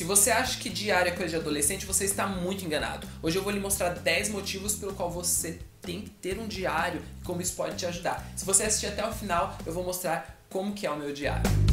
Se você acha que diário é coisa de adolescente, você está muito enganado. Hoje eu vou lhe mostrar 10 motivos pelo qual você tem que ter um diário e como isso pode te ajudar. Se você assistir até o final, eu vou mostrar como que é o meu diário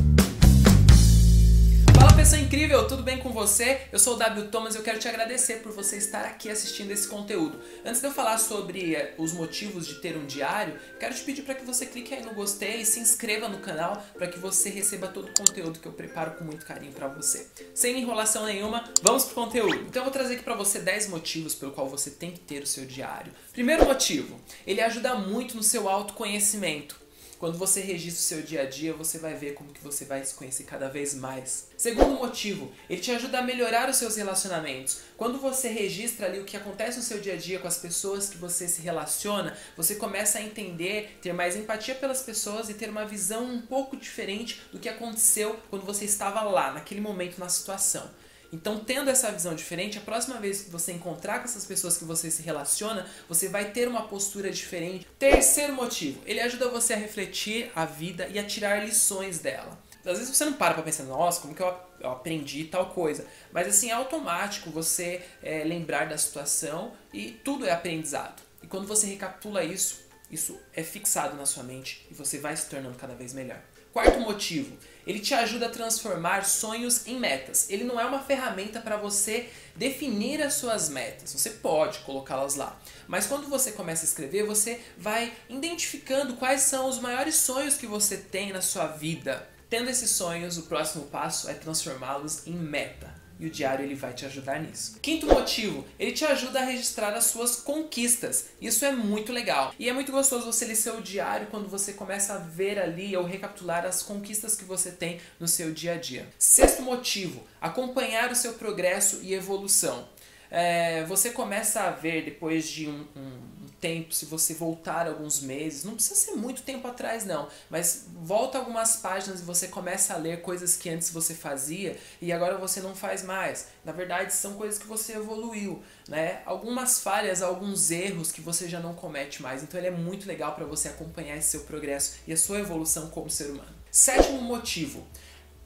pessoa incrível, tudo bem com você? Eu sou o W Thomas e eu quero te agradecer por você estar aqui assistindo esse conteúdo. Antes de eu falar sobre eh, os motivos de ter um diário, quero te pedir para que você clique aí no gostei e se inscreva no canal para que você receba todo o conteúdo que eu preparo com muito carinho para você. Sem enrolação nenhuma, vamos pro conteúdo. Então eu vou trazer aqui para você 10 motivos pelo qual você tem que ter o seu diário. Primeiro motivo, ele ajuda muito no seu autoconhecimento. Quando você registra o seu dia a dia, você vai ver como que você vai se conhecer cada vez mais. Segundo motivo, ele te ajuda a melhorar os seus relacionamentos. Quando você registra ali o que acontece no seu dia a dia com as pessoas que você se relaciona, você começa a entender, ter mais empatia pelas pessoas e ter uma visão um pouco diferente do que aconteceu quando você estava lá, naquele momento, na situação. Então, tendo essa visão diferente, a próxima vez que você encontrar com essas pessoas que você se relaciona, você vai ter uma postura diferente. Terceiro motivo, ele ajuda você a refletir a vida e a tirar lições dela. Às vezes você não para pra pensar, nossa, como que eu, aprendi tal coisa. Mas assim, é automático você é, lembrar da situação e tudo é aprendizado. E quando você recapitula isso, isso é fixado na sua mente e você vai se tornando cada vez melhor. Quarto motivo, ele te ajuda a transformar sonhos em metas. Ele não é uma ferramenta para você definir as suas metas. Você pode colocá-las lá. Mas quando você começa a escrever, você vai identificando quais são os maiores sonhos que você tem na sua vida. Tendo esses sonhos, o próximo passo é transformá-los em meta e o diário ele vai te ajudar nisso. Quinto motivo, ele te ajuda a registrar as suas conquistas. Isso é muito legal. E é muito gostoso você ler seu diário quando você começa a ver ali ou recapitular as conquistas que você tem no seu dia a dia. Sexto motivo, acompanhar o seu progresso e evolução. É, você começa a ver depois de um, um tempo, se você voltar alguns meses, não precisa ser muito tempo atrás não, mas volta algumas páginas e você começa a ler coisas que antes você fazia e agora você não faz mais. Na verdade, são coisas que você evoluiu, né? Algumas falhas, alguns erros que você já não comete mais. Então ele é muito legal para você acompanhar esse seu progresso e a sua evolução como ser humano. Sétimo motivo,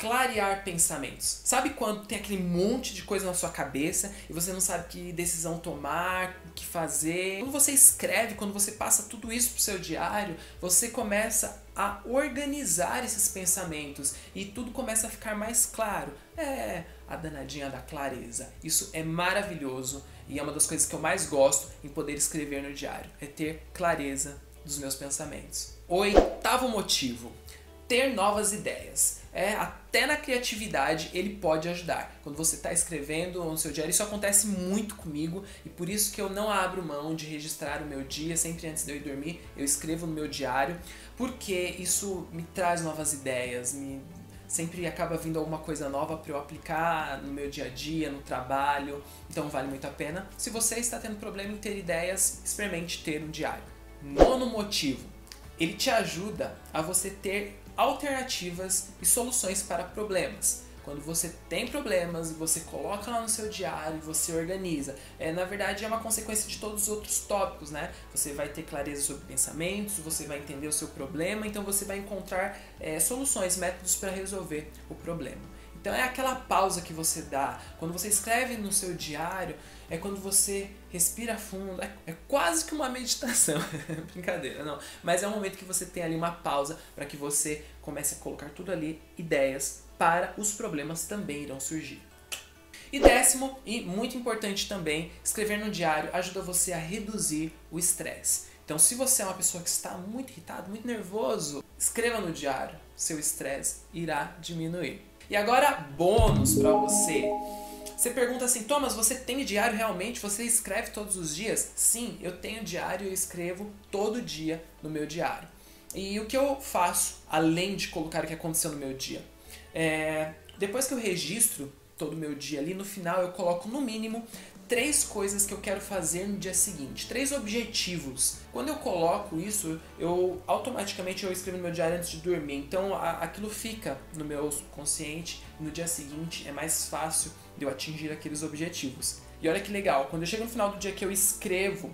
clarear pensamentos. Sabe quando tem aquele monte de coisa na sua cabeça e você não sabe que decisão tomar, o que fazer? Quando você escreve, quando você passa tudo isso pro seu diário, você começa a organizar esses pensamentos e tudo começa a ficar mais claro. É a danadinha da clareza. Isso é maravilhoso e é uma das coisas que eu mais gosto em poder escrever no diário, é ter clareza dos meus pensamentos. Oitavo motivo ter novas ideias. É, até na criatividade ele pode ajudar. Quando você está escrevendo no seu diário, isso acontece muito comigo e por isso que eu não abro mão de registrar o meu dia, sempre antes de eu ir dormir, eu escrevo no meu diário, porque isso me traz novas ideias, me sempre acaba vindo alguma coisa nova para eu aplicar no meu dia a dia, no trabalho, então vale muito a pena. Se você está tendo problema em ter ideias, experimente ter um diário. Nono motivo, ele te ajuda a você ter alternativas e soluções para problemas. Quando você tem problemas e você coloca lá no seu diário você organiza, é, na verdade é uma consequência de todos os outros tópicos, né? Você vai ter clareza sobre pensamentos, você vai entender o seu problema, então você vai encontrar é, soluções, métodos para resolver o problema. Então é aquela pausa que você dá. Quando você escreve no seu diário, é quando você respira fundo. É, é quase que uma meditação. Brincadeira, não. Mas é um momento que você tem ali uma pausa para que você comece a colocar tudo ali, ideias para os problemas também irão surgir. E décimo, e muito importante também, escrever no diário ajuda você a reduzir o estresse. Então, se você é uma pessoa que está muito irritado, muito nervoso, escreva no diário. Seu estresse irá diminuir. E agora, bônus para você. Você pergunta assim, Thomas, você tem diário realmente? Você escreve todos os dias? Sim, eu tenho diário e escrevo todo dia no meu diário. E o que eu faço, além de colocar o que aconteceu no meu dia? É, depois que eu registro todo meu dia ali, no final eu coloco no mínimo três coisas que eu quero fazer no dia seguinte, três objetivos. Quando eu coloco isso, eu automaticamente eu escrevo no meu diário antes de dormir. Então a, aquilo fica no meu consciente. No dia seguinte é mais fácil de eu atingir aqueles objetivos. E olha que legal, quando eu chego no final do dia que eu escrevo,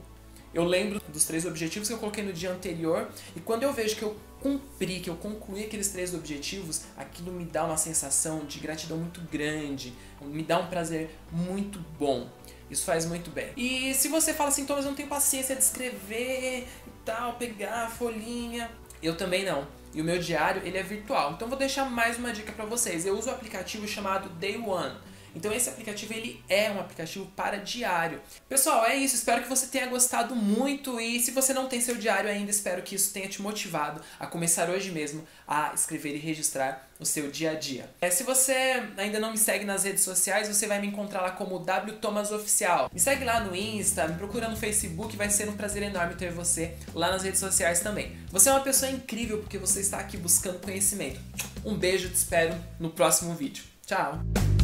Eu lembro dos três objetivos que eu coloquei no dia anterior e quando eu vejo que eu cumpri, que eu concluí aqueles três objetivos, aquilo me dá uma sensação de gratidão muito grande, me dá um prazer muito bom. Isso faz muito bem. E se você fala assim, Thomas, eu não tenho paciência de escrever e tal, pegar a folhinha, eu também não. E o meu diário, ele é virtual. Então vou deixar mais uma dica para vocês. Eu uso o um aplicativo chamado Day One. Então esse aplicativo ele é um aplicativo para diário. Pessoal, é isso. Espero que você tenha gostado muito e se você não tem seu diário ainda, espero que isso tenha te motivado a começar hoje mesmo a escrever e registrar o seu dia a dia. É, se você ainda não me segue nas redes sociais, você vai me encontrar lá como W Thomas Oficial. Me segue lá no Insta, me procura no Facebook, vai ser um prazer enorme ter você lá nas redes sociais também. Você é uma pessoa incrível porque você está aqui buscando conhecimento. Um beijo, te espero no próximo vídeo. Tchau!